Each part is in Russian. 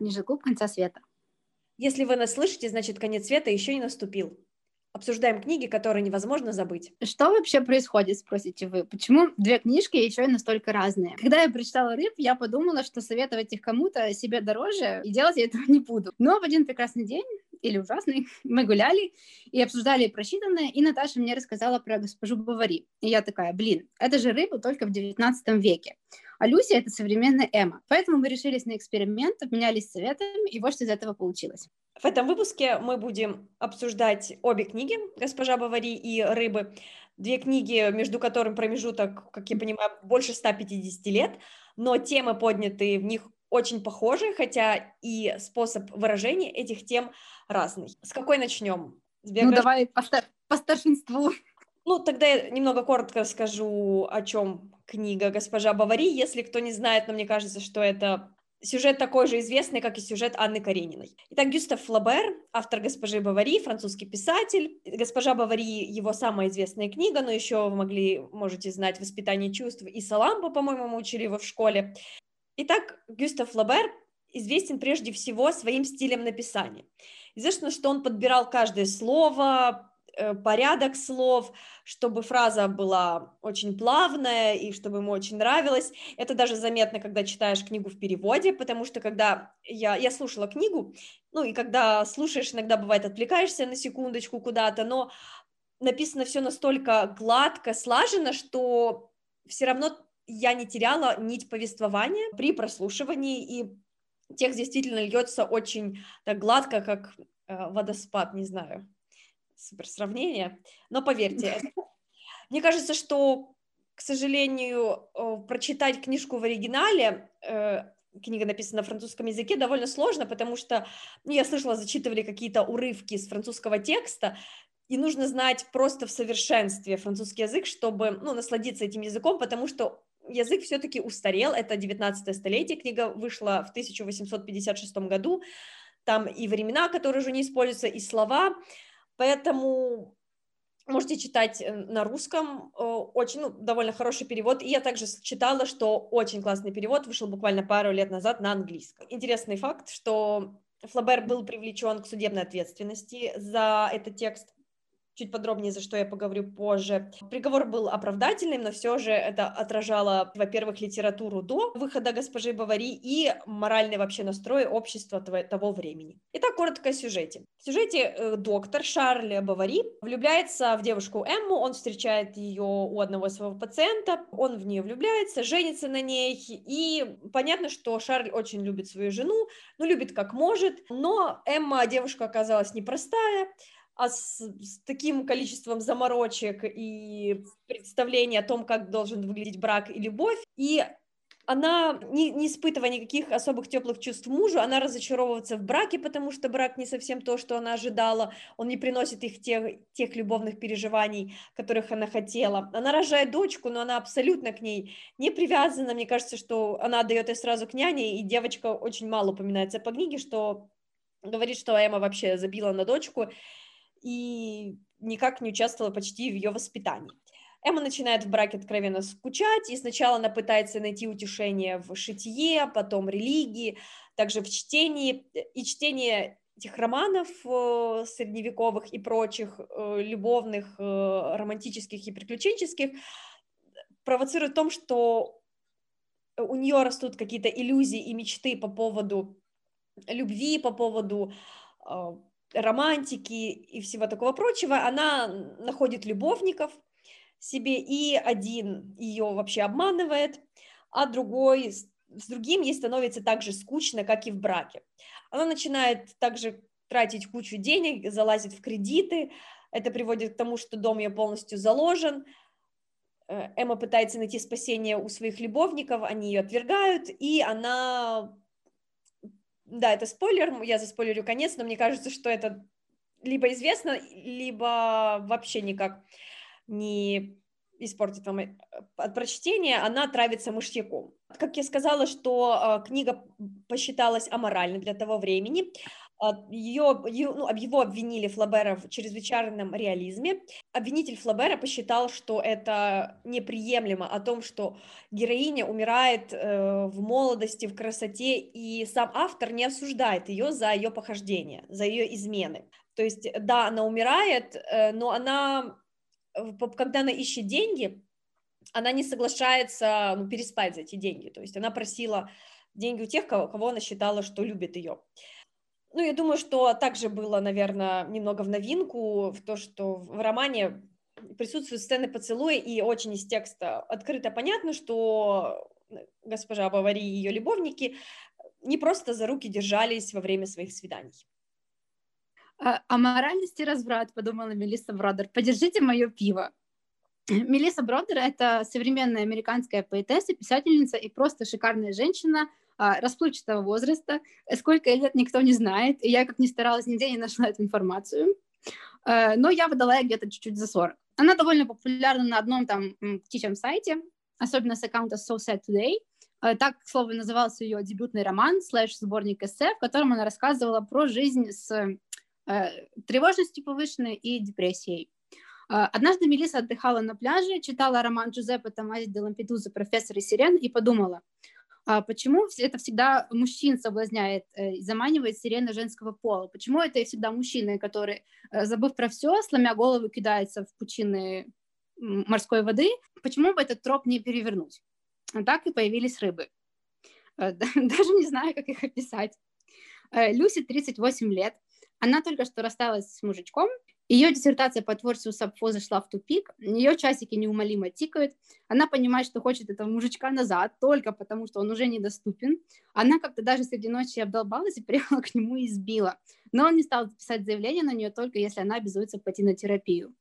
ниже клуб конца света. Если вы нас слышите, значит, конец света еще не наступил. Обсуждаем книги, которые невозможно забыть. Что вообще происходит, спросите вы? Почему две книжки еще и настолько разные? Когда я прочитала «Рыб», я подумала, что советовать их кому-то себе дороже, и делать я этого не буду. Но в один прекрасный день или ужасный, мы гуляли и обсуждали прочитанное, и Наташа мне рассказала про госпожу Бавари. И я такая, блин, это же рыба только в 19 веке. А Люся — это современная Эмма. Поэтому мы решились на эксперимент, обменялись советами, и вот что из этого получилось. В этом выпуске мы будем обсуждать обе книги «Госпожа Бавари» и «Рыбы». Две книги, между которыми промежуток, как я понимаю, больше 150 лет, но темы, поднятые в них, очень похожи, хотя и способ выражения этих тем разный. С какой начнем? С. Ну, давай по, стар... по старшинству. Ну, тогда я немного коротко расскажу, о чем книга «Госпожа Бавари». Если кто не знает, но мне кажется, что это Сюжет такой же известный, как и сюжет Анны Карениной. Итак, Гюстав Флабер, автор «Госпожи Бавари», французский писатель. «Госпожа Бавари» — его самая известная книга, но еще вы могли, можете знать «Воспитание чувств» и «Саламба», по-моему, мы учили его в школе. Итак, Гюстав Флабер известен прежде всего своим стилем написания. Известно, что он подбирал каждое слово, порядок слов, чтобы фраза была очень плавная и чтобы ему очень нравилось. Это даже заметно, когда читаешь книгу в переводе, потому что когда я, я слушала книгу, ну и когда слушаешь, иногда бывает отвлекаешься на секундочку куда-то, но написано все настолько гладко, слажено, что все равно я не теряла нить повествования при прослушивании, и текст действительно льется очень так гладко, как э, водоспад, не знаю супер сравнение, но поверьте, мне кажется, что, к сожалению, прочитать книжку в оригинале, э, книга написана на французском языке, довольно сложно, потому что, ну, я слышала, зачитывали какие-то урывки из французского текста, и нужно знать просто в совершенстве французский язык, чтобы, ну, насладиться этим языком, потому что язык все-таки устарел, это 19 столетие, книга вышла в 1856 году, там и времена, которые уже не используются, и слова, Поэтому можете читать э, на русском, э, очень, ну, довольно хороший перевод. И я также читала, что очень классный перевод вышел буквально пару лет назад на английском. Интересный факт, что Флабер был привлечен к судебной ответственности за этот текст, чуть подробнее, за что я поговорю позже. Приговор был оправдательным, но все же это отражало, во-первых, литературу до выхода госпожи Бавари и моральный вообще настрой общества того времени. Итак, коротко о сюжете. В сюжете э, доктор Шарль Бавари влюбляется в девушку Эмму, он встречает ее у одного своего пациента, он в нее влюбляется, женится на ней, и понятно, что Шарль очень любит свою жену, ну, любит как может, но Эмма, девушка, оказалась непростая, а с, с таким количеством заморочек и представлений о том, как должен выглядеть брак и любовь. И она, не, не испытывая никаких особых теплых чувств мужу, она разочаровывается в браке, потому что брак не совсем то, что она ожидала, он не приносит их тех, тех любовных переживаний, которых она хотела. Она рожает дочку, но она абсолютно к ней не привязана, мне кажется, что она отдает ее сразу к няне, и девочка очень мало упоминается по книге, что говорит, что Эмма вообще забила на дочку, и никак не участвовала почти в ее воспитании. Эмма начинает в браке откровенно скучать, и сначала она пытается найти утешение в шитье, потом религии, также в чтении, и чтение этих романов э, средневековых и прочих э, любовных, э, романтических и приключенческих провоцирует в том, что у нее растут какие-то иллюзии и мечты по поводу любви, по поводу романтики и всего такого прочего, она находит любовников себе, и один ее вообще обманывает, а другой с другим ей становится так же скучно, как и в браке. Она начинает также тратить кучу денег, залазит в кредиты, это приводит к тому, что дом ее полностью заложен, э, Эмма пытается найти спасение у своих любовников, они ее отвергают, и она да, это спойлер, я заспойлерю конец, но мне кажется, что это либо известно, либо вообще никак не испортит вам э, от прочтения, она травится мышьяком. Как я сказала, что э, книга посчиталась аморальной для того времени, ее, ее, ну, его обвинили Флабера в чрезвычайном реализме. Обвинитель Флабера посчитал, что это неприемлемо, о том, что героиня умирает э, в молодости, в красоте, и сам автор не осуждает ее за ее похождение, за ее измены. То есть, да, она умирает, э, но она, когда она ищет деньги, она не соглашается ну, переспать за эти деньги. То есть она просила деньги у тех, кого, кого она считала, что любит ее. Ну, я думаю, что также было, наверное, немного в новинку в то, что в романе присутствуют сцены поцелуя, и очень из текста открыто понятно, что госпожа Бавари и ее любовники не просто за руки держались во время своих свиданий. А, о моральности разврат, подумала Мелисса Бродер. Подержите мое пиво. Мелисса Бродер — это современная американская поэтесса, писательница и просто шикарная женщина а, расплывчатого возраста. Сколько лет никто не знает, и я, как ни старалась, нигде не нашла эту информацию. А, но я выдала где-то чуть-чуть за 40. Она довольно популярна на одном там птичьем сайте, особенно с аккаунта So Sad Today. А, так, к слову, назывался ее дебютный роман, слэш сборник эссе, в котором она рассказывала про жизнь с э, тревожностью повышенной и депрессией. А, однажды Мелиса отдыхала на пляже, читала роман Джузеппе Томази де Лампедуза «Профессор и сирен» и подумала, а почему это всегда мужчин соблазняет э, и заманивает сирены женского пола? Почему это всегда мужчины, которые, э, забыв про все, сломя голову, кидаются в пучины морской воды? Почему бы этот троп не перевернуть? Так и появились рыбы. Э, даже не знаю, как их описать. Люси 38 лет. Она только что рассталась с мужичком, ее диссертация по творчеству Сапфо зашла в тупик, ее часики неумолимо тикают, она понимает, что хочет этого мужичка назад, только потому, что он уже недоступен. Она как-то даже среди ночи обдолбалась и приехала к нему и избила. Но он не стал писать заявление на нее, только если она обязуется пойти на терапию.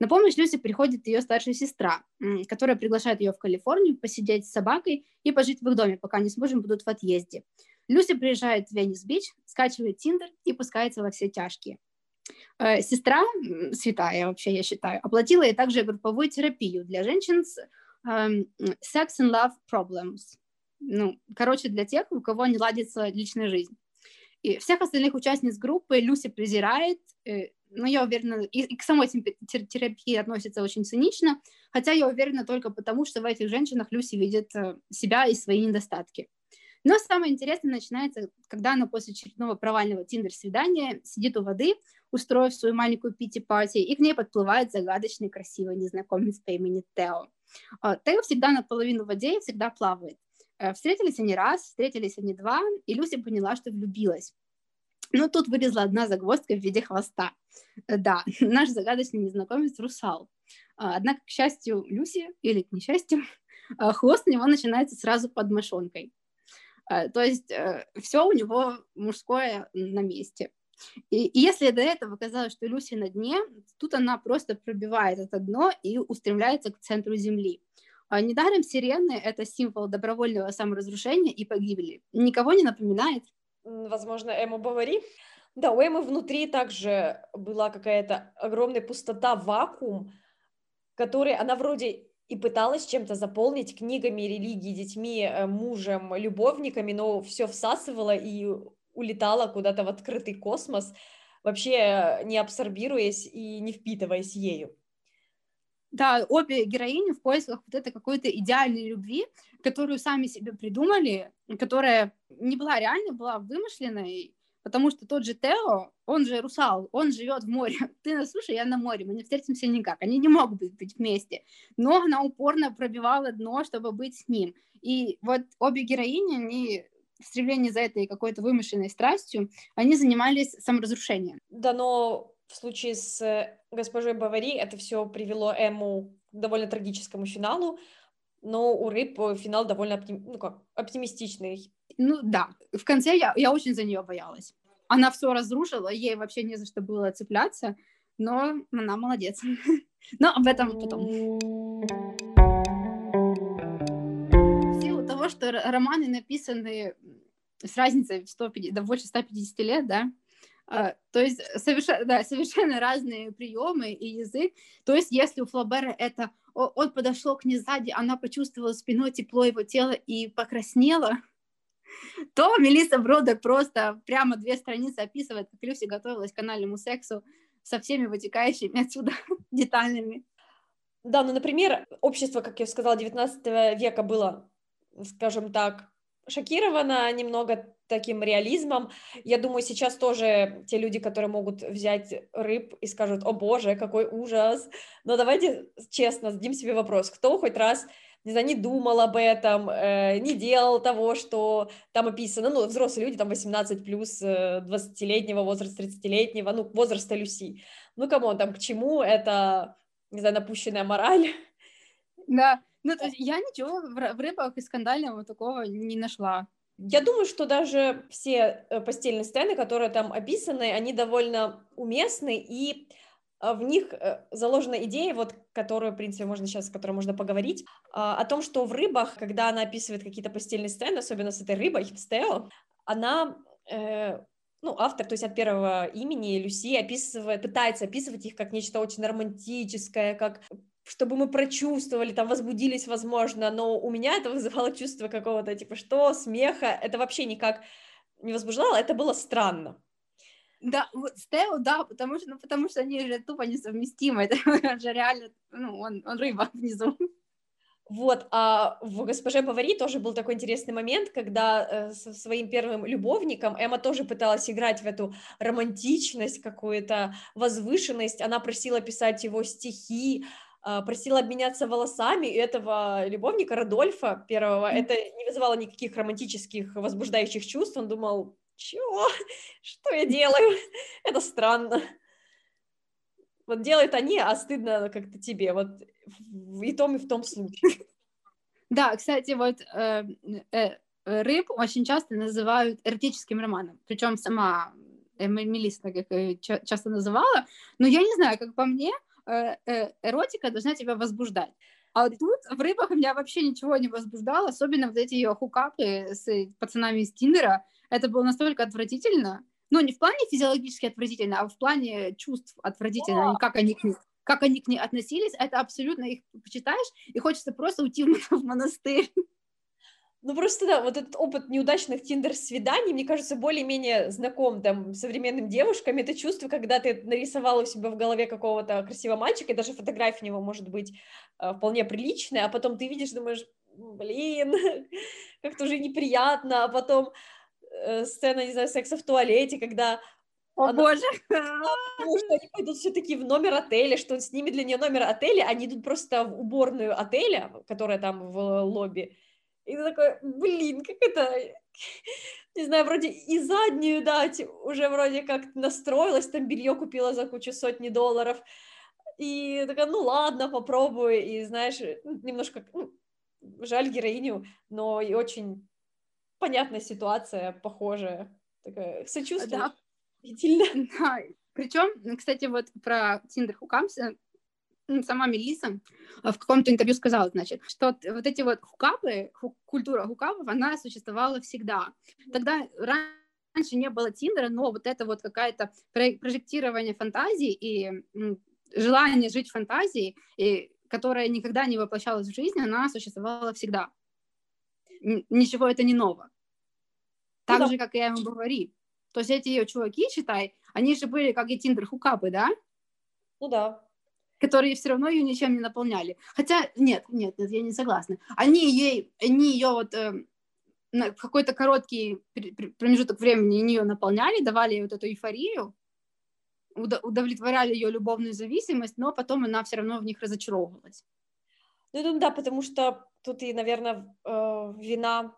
На помощь Люси приходит ее старшая сестра, которая приглашает ее в Калифорнию посидеть с собакой и пожить в их доме, пока они с мужем будут в отъезде. Люси приезжает в Венес-Бич, скачивает Тиндер и пускается во все тяжкие. Э, сестра, святая вообще, я считаю, оплатила ей также групповую терапию для женщин с um, sex and love problems. Ну, короче, для тех, у кого не ладится личная жизнь. И всех остальных участниц группы Люси презирает, э, но я уверена, и, и к самой терапии относится очень цинично, хотя я уверена только потому, что в этих женщинах Люси видит э, себя и свои недостатки. Но самое интересное начинается, когда она после очередного провального тиндер-свидания сидит у воды, устроив свою маленькую пити-пати, и к ней подплывает загадочный красивый незнакомец по имени Тео. А, Тео всегда наполовину в воде и всегда плавает. Э, встретились они раз, встретились они два, и Люси поняла, что влюбилась. Но тут вылезла одна загвоздка в виде хвоста. Э, да, наш загадочный незнакомец русал. А, однако, к счастью Люси, или к несчастью, хвост у него начинается сразу под мошонкой. Э, то есть все у него мужское на месте. И, если до этого казалось, что Люси на дне, тут она просто пробивает это дно и устремляется к центру Земли. А недаром сирены — это символ добровольного саморазрушения и погибели. Никого не напоминает? Возможно, Эму Бавари? Да, у Эммы внутри также была какая-то огромная пустота, вакуум, который она вроде и пыталась чем-то заполнить книгами, религией, детьми, э, мужем, любовниками, но все всасывала и улетала куда-то в открытый космос, вообще не абсорбируясь и не впитываясь ею. Да, обе героини в поисках вот этой какой-то идеальной любви, которую сами себе придумали, которая не была реальной, была вымышленной, потому что тот же Тео, он же русал, он живет в море, ты на суше, я на море, мы не встретимся никак, они не могут быть вместе, но она упорно пробивала дно, чтобы быть с ним, и вот обе героини, они в стремлении за этой какой-то вымышленной страстью, они занимались саморазрушением. Да, но в случае с э, госпожой Бавари это все привело Эму к довольно трагическому финалу, но у рыб финал довольно оптим... ну, как, оптимистичный. Ну да, в конце я, я очень за нее боялась. Она все разрушила, ей вообще не за что было цепляться, но она молодец. Но об этом потом. того, что романы написаны с разницей в 150, да, больше 150 лет, да, Uh, то есть совершенно, да, совершенно разные приемы и язык. То есть если у Флабера это он подошел к ней сзади, она почувствовала спиной тепло его тела и покраснела, то Мелисса Бродер просто прямо две страницы описывает, как Люси готовилась к канальному сексу со всеми вытекающими отсюда деталями. Да, ну, например, общество, как я сказала, 19 века было, скажем так, шокировано немного таким реализмом. Я думаю, сейчас тоже те люди, которые могут взять рыб и скажут, о боже, какой ужас. Но давайте честно зададим себе вопрос, кто хоть раз не знаю, не думал об этом, э, не делал того, что там описано, ну, взрослые люди, там 18 плюс, э, 20-летнего возраста, 30-летнего, ну, возраста Люси. Ну, кому там, к чему это, не знаю, напущенная мораль? Да, ну, то есть я ничего в, рыбах и скандального такого не нашла. Я думаю, что даже все э, постельные сцены, которые там описаны, они довольно уместны, и в них э, заложена идея, вот, которую, в принципе, можно сейчас, о которой можно поговорить, а, о том, что в рыбах, когда она описывает какие-то постельные сцены, особенно с этой рыбой, Стео, она, э, ну, автор, то есть от первого имени Люси описывает, пытается описывать их как нечто очень романтическое, как чтобы мы прочувствовали, там, возбудились, возможно, но у меня это вызывало чувство какого-то, типа, что, смеха, это вообще никак не возбуждало, это было странно. Да, вот Стео, да, потому что, ну, потому что они же тупо несовместимы. Это же реально, ну, он, он рыба внизу. Вот, а в «Госпоже Бавари» тоже был такой интересный момент, когда э, со своим первым любовником Эмма тоже пыталась играть в эту романтичность, какую-то возвышенность, она просила писать его стихи, э, просила обменяться волосами, и этого любовника, Родольфа первого, mm-hmm. это не вызывало никаких романтических возбуждающих чувств, он думал, чего? Что я делаю? Это странно. Вот делают они, а стыдно как-то тебе. Вот и том, и в том случае. Да, кстати, вот э, э, рыб очень часто называют эротическим романом. Причем сама Мелисса как часто называла. Но я не знаю, как по мне, э, э, эротика должна тебя возбуждать. А тут в рыбах меня вообще ничего не возбуждало, особенно вот эти ее хукапы с пацанами из Тиндера. Это было настолько отвратительно. Ну, не в плане физиологически отвратительно, а в плане чувств отвратительно, О! как они к ним как они к ней относились, это абсолютно их почитаешь, и хочется просто уйти в, в монастырь. Ну, просто, да, вот этот опыт неудачных тиндер-свиданий, мне кажется, более-менее знаком там современным девушкам. Это чувство, когда ты нарисовала у себя в голове какого-то красивого мальчика, и даже фотография у него может быть э, вполне приличная, а потом ты видишь, думаешь, блин, как-то уже неприятно, а потом э, сцена, не знаю, секса в туалете, когда о она... боже! Потому что они пойдут все-таки в номер отеля, что он снимет для нее номер отеля, они идут просто в уборную отеля, которая там в лобби. И ты такой, блин, как это... Не знаю, вроде и заднюю дать, уже вроде как настроилась, там белье купила за кучу сотни долларов. И такая, ну ладно, попробую. И знаешь, немножко ну, жаль героиню, но и очень понятная ситуация, похожая. Такая, сочувствую. Да. Да. Причем, кстати, вот про Tinder Hookups, э, сама Мелисса в каком-то интервью сказала, значит, что вот эти вот хукапы, культура хукапов, она существовала всегда. Тогда раньше не было Тиндера, но вот это вот какая-то прожектирование фантазии и желание жить фантазией, и, которая никогда не воплощалась в жизнь, она существовала всегда. Ничего это не ново. Так ну, же, как и я ему говори. То есть эти ее чуваки, считай, они же были как и тиндер-хукапы, да? Ну да. Которые все равно ее ничем не наполняли. Хотя, нет, нет, нет, я не согласна. Они ей, они ее вот э, на какой-то короткий промежуток времени нее наполняли, давали ей вот эту эйфорию, удовлетворяли ее любовную зависимость, но потом она все равно в них разочаровывалась. Ну, да, потому что тут и, наверное, э, вина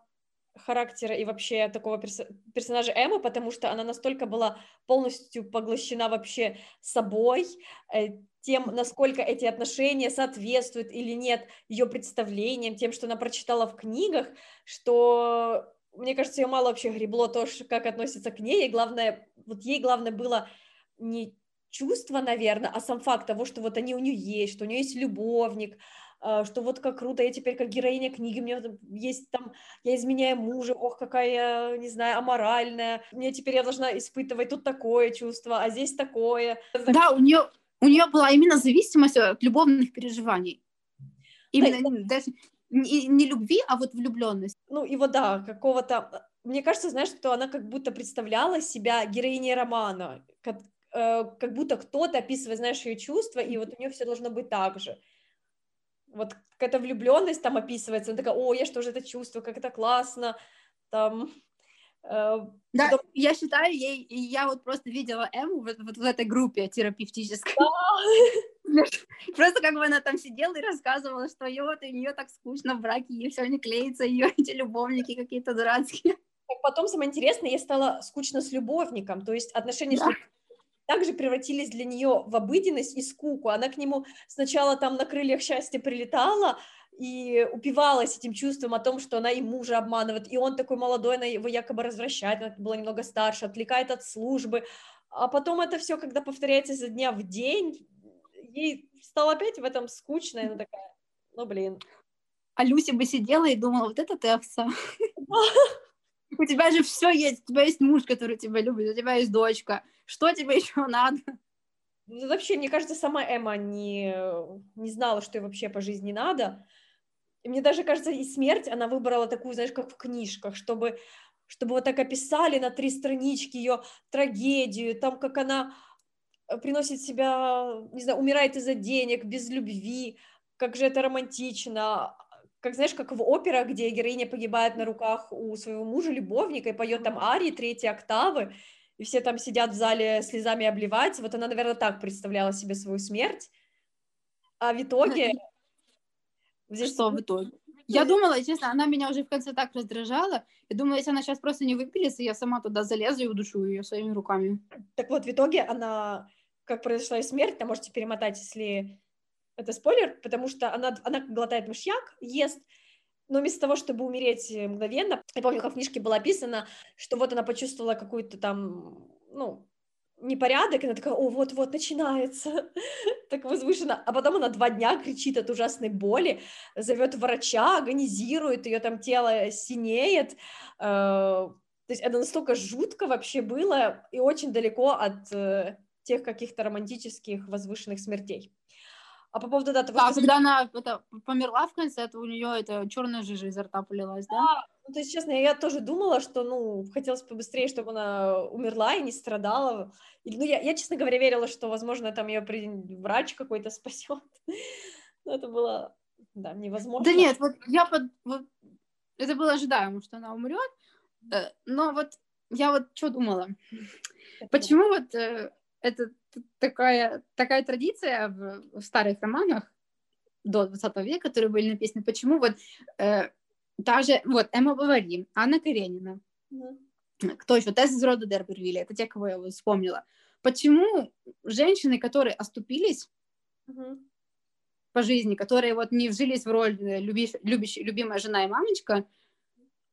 характера и вообще такого перс персонажа Эммы, потому что она настолько была полностью поглощена вообще собой, э, тем, насколько эти отношения соответствуют или нет ее представлениям, тем, что она прочитала в книгах, что, мне кажется, ее мало вообще гребло то, как относится к ней, и главное, вот ей главное было не чувство, наверное, а сам факт того, что вот они у нее есть, что у нее есть любовник, а, что вот как круто, я теперь как героиня книги, у меня есть там, я изменяю мужа, ох, какая, не знаю, аморальная, мне теперь я должна испытывать тут такое чувство, а здесь такое. Да, у нее, у нее была именно зависимость от любовных переживаний. Именно, да. даже не, не любви, а вот влюбленность. Ну, и вот да, какого-то... Мне кажется, знаешь, что она как будто представляла себя героиней романа, как, э, как будто кто-то описывает, знаешь, ее чувства, и вот у нее все должно быть так же. Вот какая-то влюбленность там описывается, она такая, о, я что же это чувствую, как это классно, там... Э, да, потом... я считаю, ей, я вот просто видела Эму вот, вот в этой группе терапевтической. Просто как бы она там сидела и рассказывала, что ее вот, у нее так скучно в браке, ей все не клеится, ее эти любовники какие-то дурацкие. Потом самое интересное, ей стало скучно с любовником, то есть отношения да. с также превратились для нее в обыденность и скуку. Она к нему сначала там на крыльях счастья прилетала и упивалась этим чувством о том, что она и мужа обманывает, и он такой молодой, она его якобы развращает, она была немного старше, отвлекает от службы, а потом это все, когда повторяется изо дня в день, ей стало опять в этом скучно, и она такая, ну блин. А Люси бы сидела и думала, вот это ты овца. У тебя же все есть, у тебя есть муж, который тебя любит, у тебя есть дочка, что тебе еще надо? Ну, вообще, мне кажется, сама Эмма не, не знала, что ей вообще по жизни надо. Мне даже кажется, и смерть она выбрала такую, знаешь, как в книжках, чтобы, чтобы вот так описали на три странички ее трагедию, там, как она э, приносит себя, не знаю, умирает из-за денег, без любви, как же это романтично, как знаешь, как в операх, где героиня погибает на руках у своего мужа, любовника, и поет там арии, третьи октавы, и все там сидят в зале слезами обливаются. Вот она, наверное, так представляла себе свою смерть. А в итоге... Здесь... Что в итоге? Я думала, честно, она меня уже в конце так раздражала. Я думала, если она сейчас просто не выпилится, я сама туда залезу и удушу ее своими руками. Так вот, в итоге она, как произошла ее смерть, там можете перемотать, если это спойлер, потому что она, она глотает мышьяк, ест, но вместо того, чтобы умереть э, мгновенно, я помню, как в книжке было описано, что вот она почувствовала какую-то там, ну, непорядок, и она такая, о, вот-вот начинается, так возвышенно, а потом она два дня кричит от ужасной боли, зовет врача, агонизирует, ее там тело синеет, э, то есть это настолько жутко вообще было и очень далеко от э, тех каких-то романтических возвышенных смертей. А по поводу даты... Да, когда она это, померла в конце, это у нее это черная жижа изо рта полилась, да? да? Ну, то есть, честно, я тоже думала, что, ну, хотелось побыстрее, чтобы она умерла и не страдала. Или, ну, я, я, честно говоря, верила, что, возможно, там ее врач какой-то спасет. Но это было, да, невозможно. Да нет, вот я под... Вот, это было ожидаемо, что она умрет, э, но вот я вот что думала? Почему вот э, это такая, такая традиция в, в старых романах до 20 века, которые были написаны. Почему вот э, та же, вот, Эмма Бавари, Анна Каренина, mm-hmm. кто еще? Тесс из рода Дербервилля, это те, кого я вот вспомнила. Почему женщины, которые оступились mm-hmm. по жизни, которые вот не вжились в роль э, люби, любящая, любимая жена и мамочка,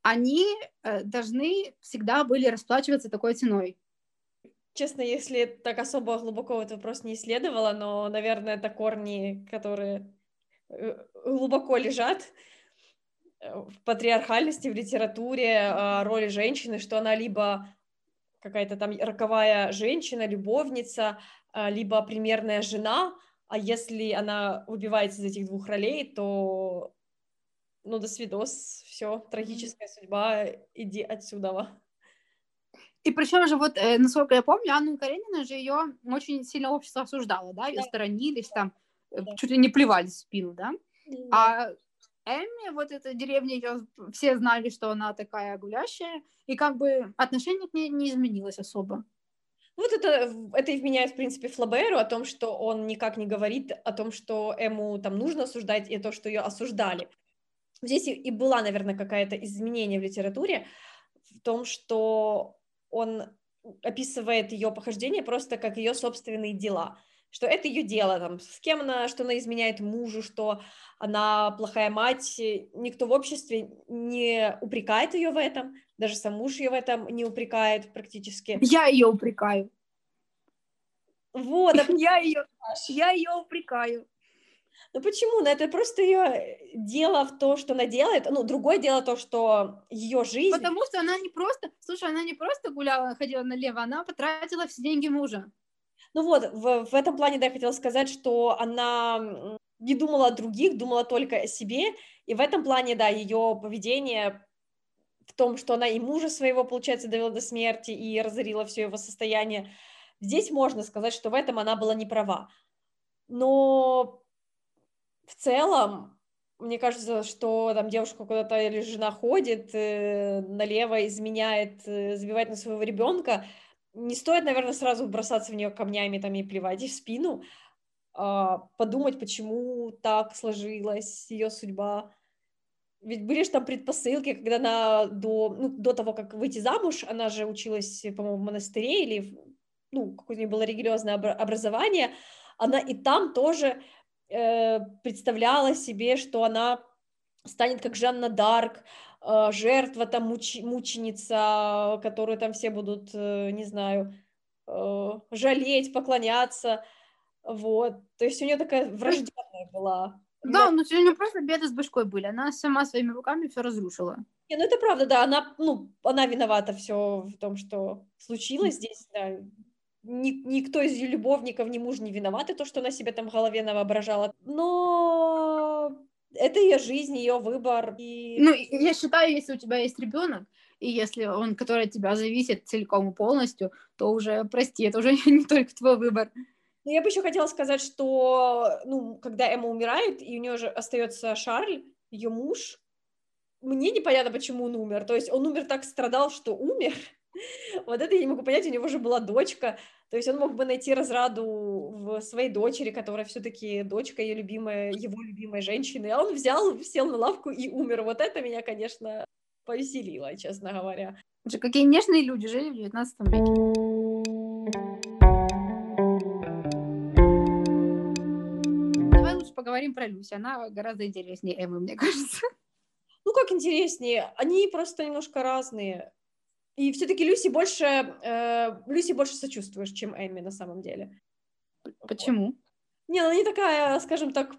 они э, должны всегда были расплачиваться такой ценой. Честно, если так особо глубоко этот вопрос не исследовала, но, наверное, это корни, которые э, глубоко лежат в патриархальности, в литературе, роли женщины, что она либо какая-то там роковая женщина, любовница, а, либо примерная жена, а если она выбивается из этих двух ролей, то ну, до свидос, все, трагическая судьба, иди отсюда. И причем же вот, э, насколько я помню, Анну Каренина же ее очень сильно общество осуждало, да, ее да. сторонились там, э, да. чуть ли не плевались в спину, да. да. А Эмми, вот эта деревня, ее все знали, что она такая гулящая, и как бы отношение к ней не изменилось особо. Вот это, это и вменяет, в принципе, Флаберу о том, что он никак не говорит о том, что Эму там нужно осуждать, и то, что ее осуждали. Здесь и, и была, наверное, какая-то изменение в литературе в том, что он описывает ее похождение просто как ее собственные дела, что это ее дело, там, с кем она, что она изменяет мужу, что она плохая мать, никто в обществе не упрекает ее в этом, даже сам муж ее в этом не упрекает практически. Я ее упрекаю. Вот, я ее, я ее упрекаю. Ну почему? Ну это просто ее дело в то, что она делает. Ну, другое дело то, что ее жизнь... Потому что она не просто... Слушай, она не просто гуляла, ходила налево, она потратила все деньги мужа. Ну вот, в, в этом плане, да, я хотела сказать, что она не думала о других, думала только о себе, и в этом плане, да, ее поведение в том, что она и мужа своего, получается, довела до смерти и разорила все его состояние, здесь можно сказать, что в этом она была не права. Но в целом, мне кажется, что там девушка куда-то или жена ходит э, налево, изменяет, э, забивает на своего ребенка, не стоит, наверное, сразу бросаться в нее камнями там и плевать в спину, а, подумать, почему так сложилась ее судьба. Ведь были же там предпосылки, когда она до, ну, до того, как выйти замуж, она же училась, по-моему, в монастыре или, ну, какое-нибудь было религиозное образование, она и там тоже э, представляла себе, что она станет как Жанна Дарк, жертва там, муч, мученица, которую там все будут, э, не знаю, э, жалеть, поклоняться, вот, то есть у нее такая врожденная была. Да, но у нее просто беды с башкой были, она сама своими руками все разрушила. Не, ну это правда, да, она, ну, она виновата все в том, что случилось здесь, да. Ни, никто из ее любовников, ни муж не виноват, и то, что она себе там в голове навоображала. Но это ее жизнь, ее выбор. И... Ну, я считаю, если у тебя есть ребенок, и если он, который от тебя зависит целиком и полностью, то уже, прости, это уже не только твой выбор. Но я бы еще хотела сказать, что, ну, когда Эмма умирает, и у нее же остается Шарль, ее муж, мне непонятно, почему он умер. То есть он умер так страдал, что умер. Вот это я не могу понять, у него же была дочка. То есть он мог бы найти разраду в своей дочери, которая все-таки дочка ее любимая, его любимой женщины. А он взял, сел на лавку и умер. Вот это меня, конечно, повеселило, честно говоря. Какие нежные люди жили в 19 веке. поговорим про Люси. Она гораздо интереснее Эммы, мне кажется. Ну, как интереснее? Они просто немножко разные. И все-таки Люси больше, э, Люси больше сочувствуешь, чем Эмми на самом деле. Почему? Не, она не такая, скажем так,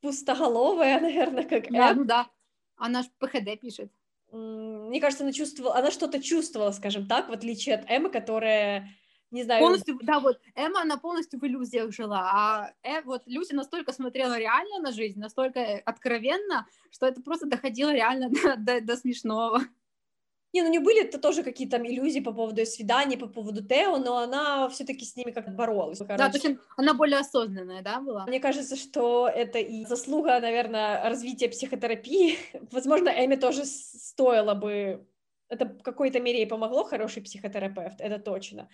пустоголовая, наверное, как Да, ну да. Она же ПХД пишет. Мне кажется, она чувствовала, она что-то чувствовала, скажем так, в отличие от Эммы, которая не знаю. Полностью, да, вот Эмма, она полностью в иллюзиях жила, а э, вот Люся настолько смотрела реально на жизнь, настолько откровенно, что это просто доходило реально до, до, до смешного. Не, ну не были это тоже какие-то там иллюзии по поводу свиданий, по поводу Тео, но она все-таки с ними как боролась. Короче. Да, то есть она более осознанная, да, была? Мне кажется, что это и заслуга, наверное, развития психотерапии. Возможно, Эми тоже стоило бы... Это в какой-то мере ей помогло, хороший психотерапевт, это точно.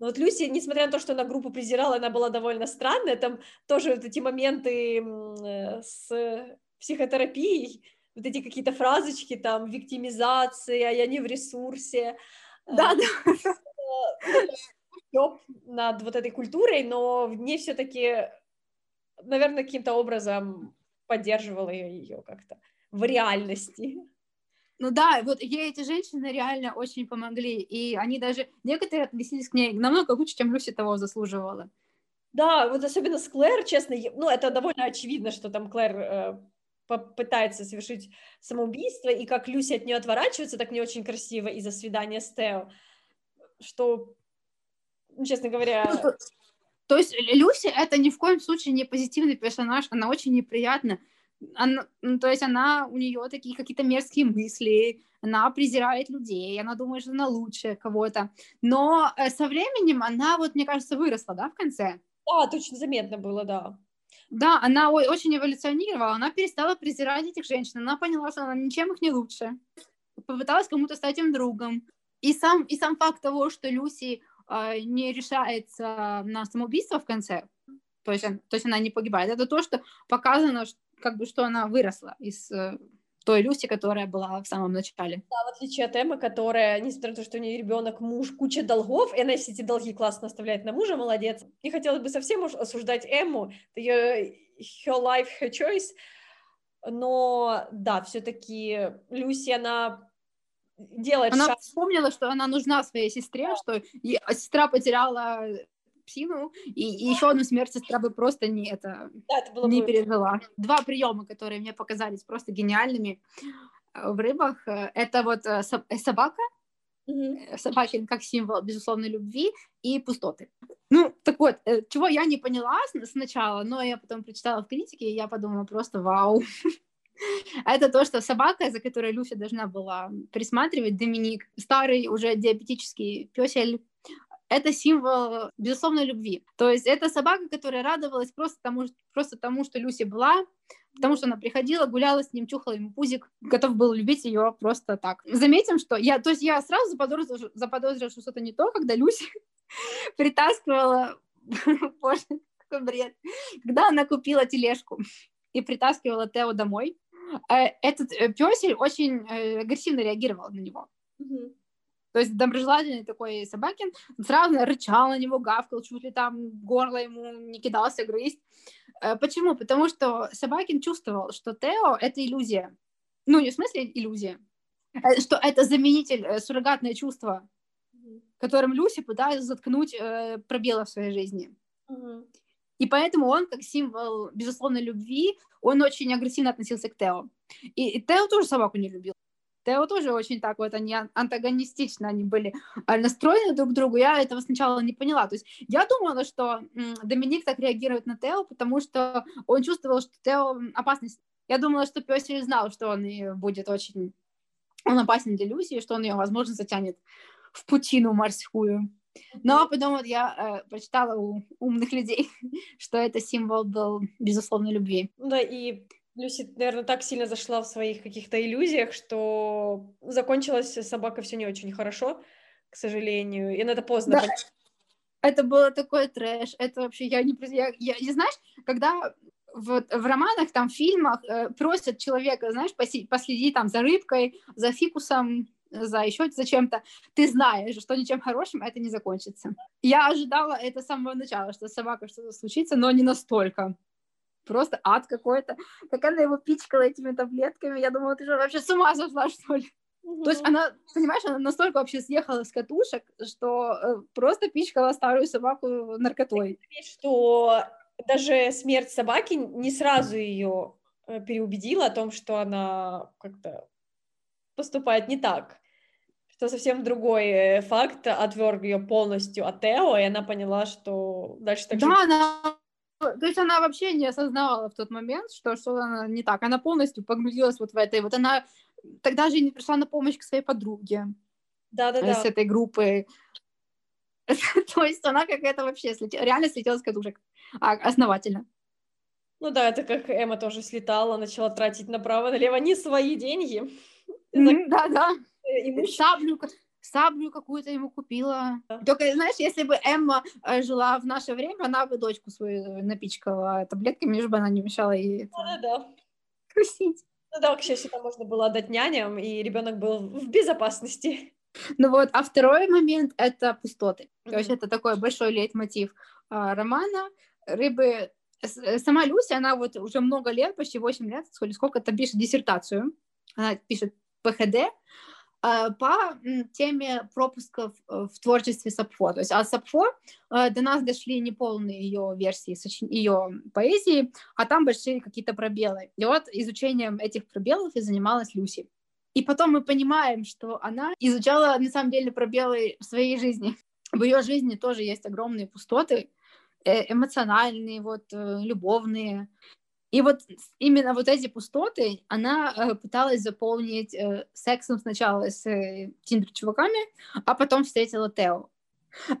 Но вот Люси, несмотря на то, что она группу презирала, она была довольно странная, там тоже вот эти моменты э, с психотерапией, вот эти какие-то фразочки, там, виктимизация, я не в ресурсе. Э, да, да. над вот этой культурой, но в ней все-таки, наверное, каким-то образом поддерживала ее, ее как-то в реальности. Ну да, вот ей эти женщины реально очень помогли, и они даже, некоторые относились к ней намного лучше, чем Люси того заслуживала. Да, вот особенно с Клэр, честно, ну это довольно очевидно, что там Клэр э, попытается совершить самоубийство, и как Люси от нее отворачивается, так не очень красиво из-за свидания с Тео, что, ну, честно говоря... Ну, то, то есть Люси это ни в коем случае не позитивный персонаж, она очень неприятна, она, ну, то есть она, у нее такие какие-то мерзкие мысли, она презирает людей, она думает, что она лучше кого-то. Но э, со временем она, вот, мне кажется, выросла, да, в конце? Да, точно заметно было, да. Да, она очень эволюционировала, она перестала презирать этих женщин, она поняла, что она ничем их не лучше, попыталась кому-то стать им другом. И сам, и сам факт того, что Люси э, не решается на самоубийство в конце, то есть, то есть она не погибает, это то, что показано, как бы, что она выросла из э, той Люси, которая была в самом начале. Да, в отличие от Эммы, которая, несмотря на то, что у нее ребенок, муж, куча долгов, и она все эти долги классно оставляет на мужа, молодец. Не хотелось бы совсем осуждать Эмму, ее her life, her choice, но да, все-таки Люси, она делает Она шаг. вспомнила, что она нужна своей сестре, да. что сестра потеряла псину, и, и еще одну смерть сестра бы просто не, это, да, это было не бы... пережила. Два приема, которые мне показались просто гениальными э, в рыбах, э, это вот э, собака, Mm-hmm. Собакин как символ безусловной любви и пустоты. Ну, так вот, чего я не поняла сначала, но я потом прочитала в критике, и я подумала просто вау. Это то, что собака, за которой Люся должна была присматривать, Доминик, старый уже диабетический песель, это символ безусловной любви. То есть это собака, которая радовалась просто тому, просто тому, что Люси была, потому что она приходила, гуляла с ним, чухала ему пузик, готов был любить ее просто так. Заметим, что я, то есть я сразу заподозрила, заподозрила что что-то не то, когда Люси притаскивала, боже, какой бред, когда она купила тележку и притаскивала Тео домой, э, этот э, песель очень э, агрессивно реагировал на него. То есть доброжелательный такой Собакин сразу рычал на него, гавкал, чуть ли там горло ему не кидался грызть. Э, почему? Потому что Собакин чувствовал, что Тео — это иллюзия. Ну, не в смысле иллюзия, э, что это заменитель, э, суррогатное чувство, которым Люси пытается заткнуть пробелы в своей жизни. И поэтому он, как символ безусловной любви, он очень агрессивно относился к Тео. И, и Тео тоже собаку не любил. Тео тоже очень так вот, они антагонистично, они были а, настроены друг к другу. Я этого сначала не поняла. То есть я думала, что Доминик так реагирует на Тео, потому что он чувствовал, что Тео опасность. Я думала, что Пёсель знал, что он будет очень... Он опасен для Люси, что он ее, возможно, затянет в пучину морскую. Но потом вот я э, прочитала у умных людей, что это символ был безусловной любви. Да, и Люси, наверное, так сильно зашла в своих каких-то иллюзиях, что закончилась собака все не очень хорошо, к сожалению. И на это поздно. Да. Это было такой трэш. Это вообще я не я, я, я знаешь, когда вот в романах, там, в фильмах э, просят человека, знаешь, поси, последи там за рыбкой, за фикусом, за еще за чем-то, ты знаешь, что ничем хорошим это не закончится. Я ожидала это с самого начала, что с собакой что-то случится, но не настолько просто ад какой-то. Как она его пичкала этими таблетками, я думала, ты же вообще с ума сошла, что ли? Угу. То есть она, понимаешь, она настолько вообще съехала с катушек, что э, просто пичкала старую собаку наркотой. Что даже смерть собаки не сразу ее э, переубедила о том, что она как-то поступает не так. Что совсем другой э, факт отверг ее полностью от Тео, и она поняла, что дальше так Да, же... она то есть она вообще не осознавала в тот момент, что что-то не так. Она полностью погрузилась вот в это. И вот она тогда же не пришла на помощь к своей подруге. Да-да-да. С этой группы. То есть она какая-то вообще слетела, реально слетела с катушек. А, основательно. Ну да, это как Эмма тоже слетала, начала тратить направо-налево не свои деньги. Да-да. Саблю, саблю какую-то ему купила. Да. Только, знаешь, если бы Эмма э, жила в наше время, она бы дочку свою напичкала таблетками, лишь бы она не мешала ей Да-да-да. Тусить. Ну да, счастью, там можно было отдать няням, и ребенок был в безопасности. Ну вот, а второй момент — это пустоты. Mm-hmm. То есть это такой большой лейтмотив а, романа. Рыбы... Э, сама Люся, она вот уже много лет, почти 8 лет, сколько-то пишет диссертацию. Она пишет ПХД Э, по теме пропусков э, в творчестве Сапфо. То есть от Сапфо э, до нас дошли неполные ее версии, ее поэзии, а там большие какие-то пробелы. И вот изучением этих пробелов и занималась Люси. И потом мы понимаем, что она изучала на самом деле пробелы в своей жизни. В ее жизни тоже есть огромные пустоты, эмоциональные, вот, любовные. И вот именно вот эти пустоты она э, пыталась заполнить э, сексом сначала с э, тиндер-чуваками, а потом встретила Тео.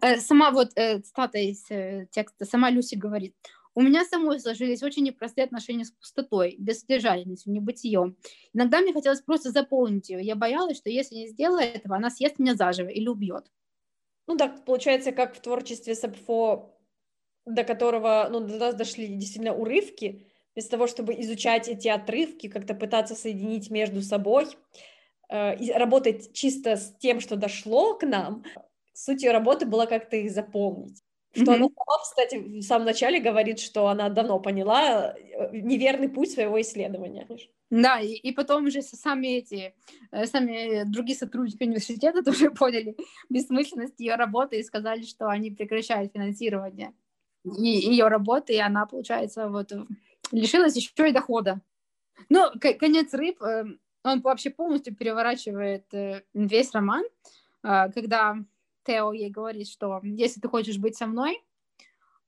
Э, сама вот э, цитата из э, текста, сама Люси говорит, у меня самой сложились очень непростые отношения с пустотой, бессодержательностью, небытием. Иногда мне хотелось просто заполнить ее. Я боялась, что если не сделаю этого, она съест меня заживо или убьет. Ну так, получается, как в творчестве Сапфо, до которого, ну, до нас дошли действительно урывки, вместо того, чтобы изучать эти отрывки, как-то пытаться соединить между собой, э, и работать чисто с тем, что дошло к нам, суть ее работы была как-то их запомнить. Что mm-hmm. она сама, кстати, в самом начале говорит, что она давно поняла э, неверный путь своего исследования. Да, и, и потом уже сами эти, э, сами другие сотрудники университета тоже поняли бессмысленность ее работы и сказали, что они прекращают финансирование ее работы, и она, получается, вот лишилась еще и дохода. Но конец рыб, э, он вообще полностью переворачивает э, весь роман. а, когда Тео ей говорит, что если ты хочешь быть со мной,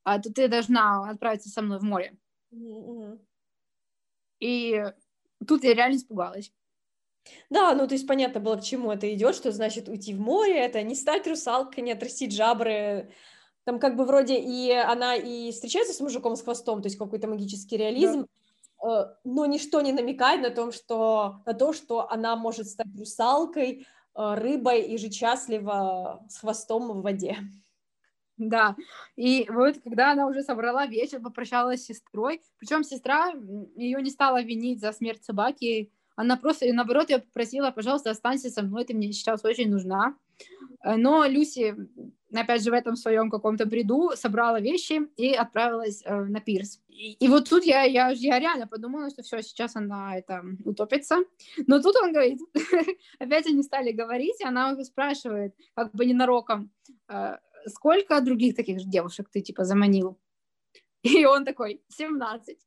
а, то ты должна отправиться со мной в море. Mm-hmm. И тут я реально испугалась. Да, ну то есть понятно было, к чему это идет, что значит уйти в море, это не стать русалкой, не отрастить жабры. Там как бы вроде и она и встречается с мужиком с хвостом, то есть какой-то магический реализм, да. но ничто не намекает на, том, что, на то, что она может стать русалкой, э, рыбой и жить счастливо с хвостом в воде. Да, и вот когда она уже собрала вечер, попрощалась с сестрой, причем сестра ее не стала винить за смерть собаки, она просто, наоборот, я попросила, пожалуйста, останься со мной, ты мне сейчас очень нужна. Э, но Люси, опять же, в этом своем каком-то бреду собрала вещи и отправилась э, на пирс. И, и вот тут я, я, я реально подумала, что все, сейчас она это утопится. Но тут он говорит, опять они стали говорить, и она его спрашивает, как бы ненароком, э, сколько других таких девушек ты, типа, заманил? И он такой, 17.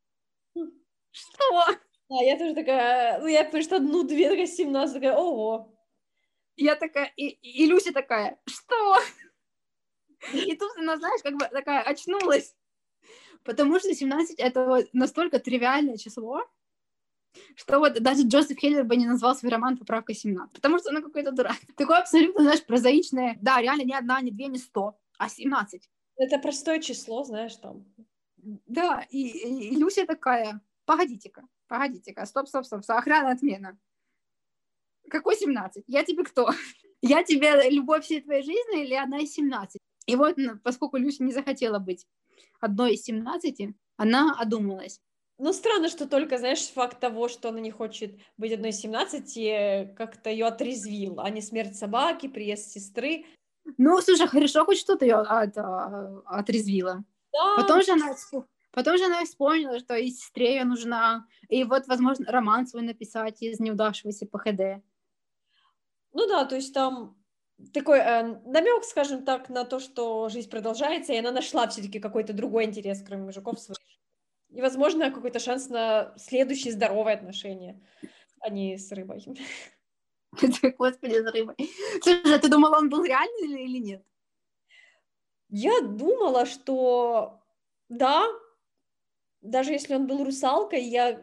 Что? А я тоже такая, ну, я просто одну-две, такая 17, такая, ого. Я такая, и, и Люся такая, что? И тут она, знаешь, как бы такая очнулась. Потому что 17 — это вот настолько тривиальное число, что вот даже Джозеф Хеллер бы не назвал свой роман «Поправка 17», потому что он какой-то дурак. Такое абсолютно, знаешь, прозаичное, да, реально не одна, не две, не сто, а 17. Это простое число, знаешь, там. Да, и, и, и Люся такая, погодите-ка, Погодите-ка, стоп, стоп, стоп, охрана отмена. Какой 17? Я тебе кто? Я тебе любовь всей твоей жизни или одна из 17? И вот, поскольку Люся не захотела быть одной из 17, она одумалась. Ну, странно, что только, знаешь, факт того, что она не хочет быть одной из 17, как-то ее отрезвил, а не смерть собаки, приезд сестры. Ну, слушай, хорошо, хоть что-то ее от, а, отрезвило. Да. Потом же она Потом же она вспомнила, что и сестре ее нужна, и вот, возможно, роман свой написать из неудавшегося ПХД. Ну да, то есть там такой э, намек, скажем так, на то, что жизнь продолжается, и она нашла все-таки какой-то другой интерес, кроме мужиков своих. И, возможно, какой-то шанс на следующие здоровые отношения, а не с рыбой. Господи, с рыбой. Слушай, а ты думала, он был реальный или нет? Я думала, что да, даже если он был русалкой, я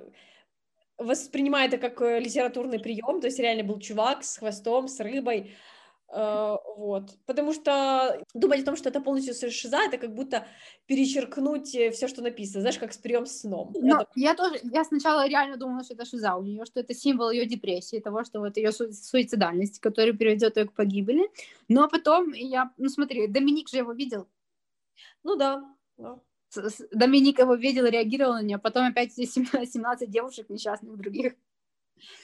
воспринимаю это как э, литературный прием, то есть реально был чувак с хвостом, с рыбой, э, вот, потому что думать о том, что это полностью шиза, это как будто перечеркнуть э, все, что написано, знаешь, как с прием сном. Но это... я тоже, я сначала реально думала, что это шиза у нее, что это символ ее депрессии, того, что вот ее су- суицидальности, который приведет ее к погибели, но потом я, ну смотри, Доминик же его видел. Ну да, да. Доминик его видел, реагировал на нее, потом опять 17, 17 девушек несчастных других.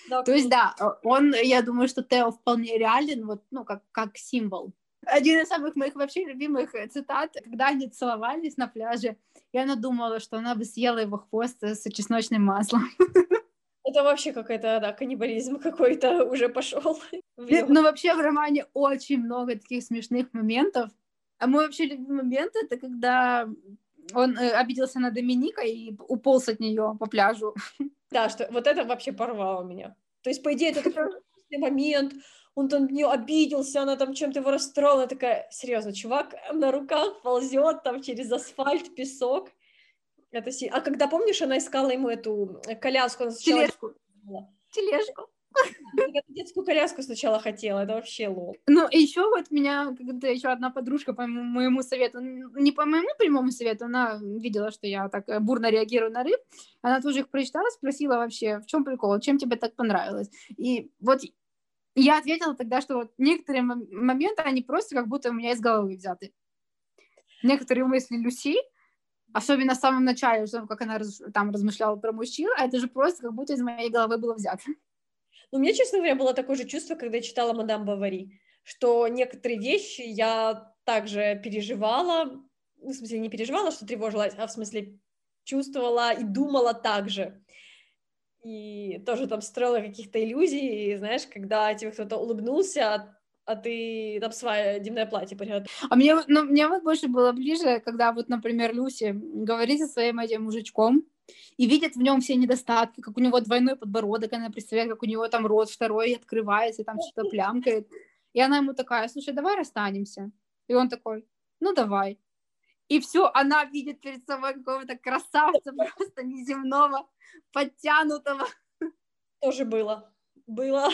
Да, То есть, да, он, я думаю, что Тео вполне реален, вот, ну, как, как символ. Один из самых моих вообще любимых цитат, когда они целовались на пляже, и она думала, что она бы съела его хвост с чесночным маслом. Это вообще какой-то, да, каннибализм какой-то уже пошел. Ну, вообще в романе очень много таких смешных моментов. А мой вообще любимый момент это когда он э, обиделся на Доминика и уполз от нее по пляжу. Да, что вот это вообще порвало меня. То есть, по идее, это такой момент, он там нее обиделся, она там чем-то его расстроила, такая, серьезно, чувак на руках ползет там через асфальт, песок. Это си... А когда, помнишь, она искала ему эту э, коляску, она сначала... Тележку. Тележку. Я детскую коляску сначала хотела, это вообще лол. Ну, и еще вот меня, когда еще одна подружка по моему совету, не по моему прямому совету, она видела, что я так э, бурно реагирую на рыб, она тоже их прочитала, спросила вообще, в чем прикол, чем тебе так понравилось. И вот я ответила тогда, что вот некоторые моменты, они просто как будто у меня из головы взяты. Некоторые мысли Люси, особенно в самом начале, как она там размышляла про мужчин, а это же просто как будто из моей головы было взято. Но у меня, честно говоря, было такое же чувство, когда я читала «Мадам Бавари», что некоторые вещи я также переживала, ну, в смысле, не переживала, что тревожилась, а в смысле чувствовала и думала так же. И тоже там строила каких-то иллюзий, и, знаешь, когда тебе кто-то улыбнулся, а ты там свадебное платье порядок. А мне, ну, мне вот больше было ближе, когда вот, например, Люси говорит со своим этим мужичком, и видит в нем все недостатки, как у него двойной подбородок, она представляет, как у него там рот второй открывается, там что-то плямкает. И И она ему такая, слушай, давай расстанемся. И он такой, ну давай. И все, она видит перед собой какого-то красавца просто неземного, подтянутого. Тоже было. Было.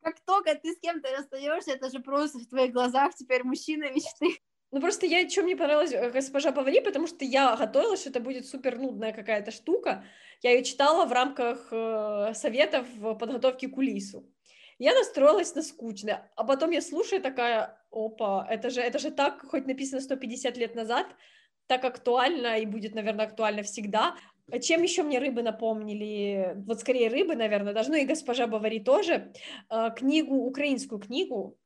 Как только ты с кем-то расстаешься, это же просто в твоих глазах теперь мужчина мечты. Ну, просто я, чем мне понравилась э, госпожа Бавари, потому что я готовилась, что это будет супер нудная какая-то штука. Я ее читала в рамках э, советов в подготовке к кулису. Я настроилась на скучно, а потом я слушаю такая, опа, это же, это же так, хоть написано 150 лет назад, так актуально и будет, наверное, актуально всегда. Чем еще мне рыбы напомнили? Вот скорее рыбы, наверное, даже, ну и госпожа Бавари тоже. Э, книгу, украинскую книгу,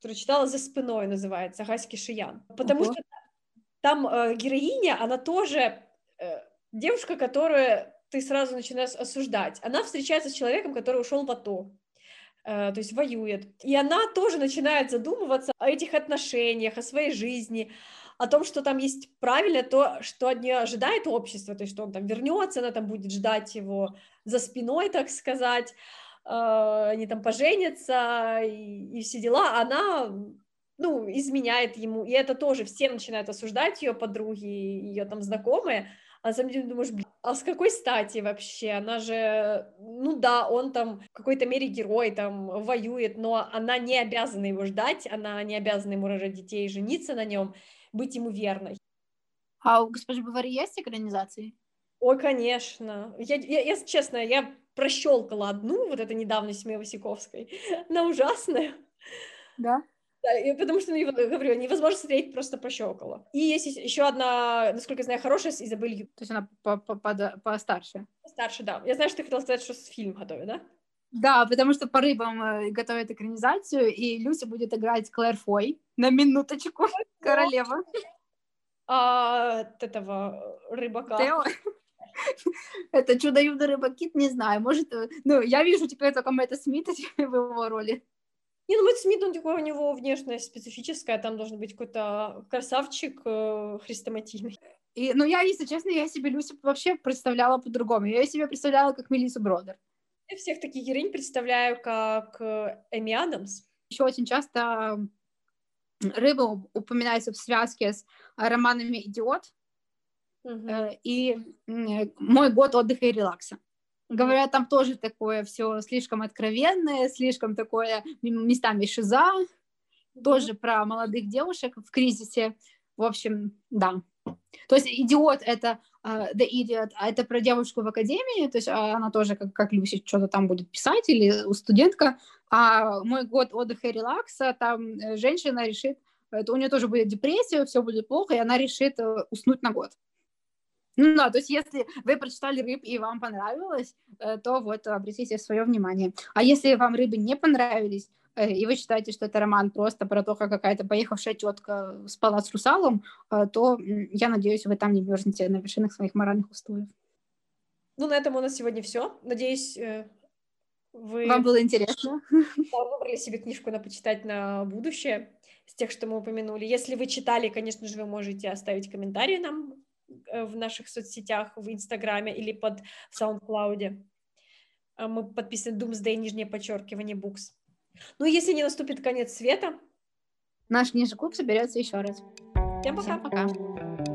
которую читала «За спиной» называется, Гаськи Шиян. Потому Ого. что там э, героиня, она тоже э, девушка, которую ты сразу начинаешь осуждать. Она встречается с человеком, который ушел в АТО, э, то есть воюет. И она тоже начинает задумываться о этих отношениях, о своей жизни, о том, что там есть правильно то, что от нее ожидает общество, то есть что он там вернется, она там будет ждать его за спиной, так сказать, они там поженятся и, и все дела, она ну, изменяет ему, и это тоже все начинают осуждать ее подруги, ее там знакомые, а на самом деле думаешь, блин, а с какой стати вообще? Она же, ну да, он там в какой-то мере герой, там воюет, но она не обязана его ждать, она не обязана ему рожать детей, жениться на нем, быть ему верной. А у госпожи Бавари есть экранизации? Ой, конечно. Я, я, я честно, я прощелкала одну, вот это недавно с Васиковской, на ужасная. Да? Да, и потому что, ну, говорю, невозможно смотреть, просто прощелкала. И есть еще одна, насколько я знаю, хорошая с Изабель То есть она постарше? Постарше, да. Я знаю, что ты хотела сказать, что фильм готовят, да? Да, потому что по рыбам э, готовят экранизацию, и Люся будет играть Клэр Фой на минуточку, королева. А, от этого рыбака. Тео. Это чудо-юдо рыба-кит, не знаю, может, э, ну, я вижу теперь только Мэтта Смита в его роли. Не, ну Мэтт Смит, он такой, у него внешность специфическая, там должен быть какой-то красавчик э, хрестоматийный. И, ну, я, если честно, я себе Люси вообще представляла по-другому. Я себе представляла как Мелиссу Бродер. Я всех таких героинь представляю как э, Эми Адамс. Еще очень часто рыба упоминается в связке с романами «Идиот», Uh-huh. И мой год отдыха и релакса. Говорят, там тоже такое все слишком откровенное, слишком такое местами шиза, тоже про молодых девушек в кризисе. В общем, да. То есть идиот это uh, The Idiot, а это про девушку в академии, то есть uh, она тоже как, как Люси что-то там будет писать или студентка, а мой год отдыха и релакса, там э, женщина решит, это у нее тоже будет депрессия, все будет плохо, и она решит э, уснуть на год. Ну да, то есть если вы прочитали рыб и вам понравилось, э, то вот обратите свое внимание. А если вам рыбы не понравились, э, и вы считаете, что это роман просто про то, как какая-то поехавшая тетка спала с русалом, э, то я надеюсь, вы там не мерзнете на вершинах своих моральных устоев. Ну, на этом у нас сегодня все. Надеюсь, вы... Вам было интересно. выбрали себе книжку на почитать на будущее с тех, что мы упомянули. Если вы читали, конечно же, вы можете оставить комментарий нам в наших соцсетях, в Инстаграме или под SoundCloud. А мы подписаны Doomsday, нижнее подчеркивание, Books. Ну, если не наступит конец света... Наш книжный клуб соберется еще раз. Всем пока. Всем пока.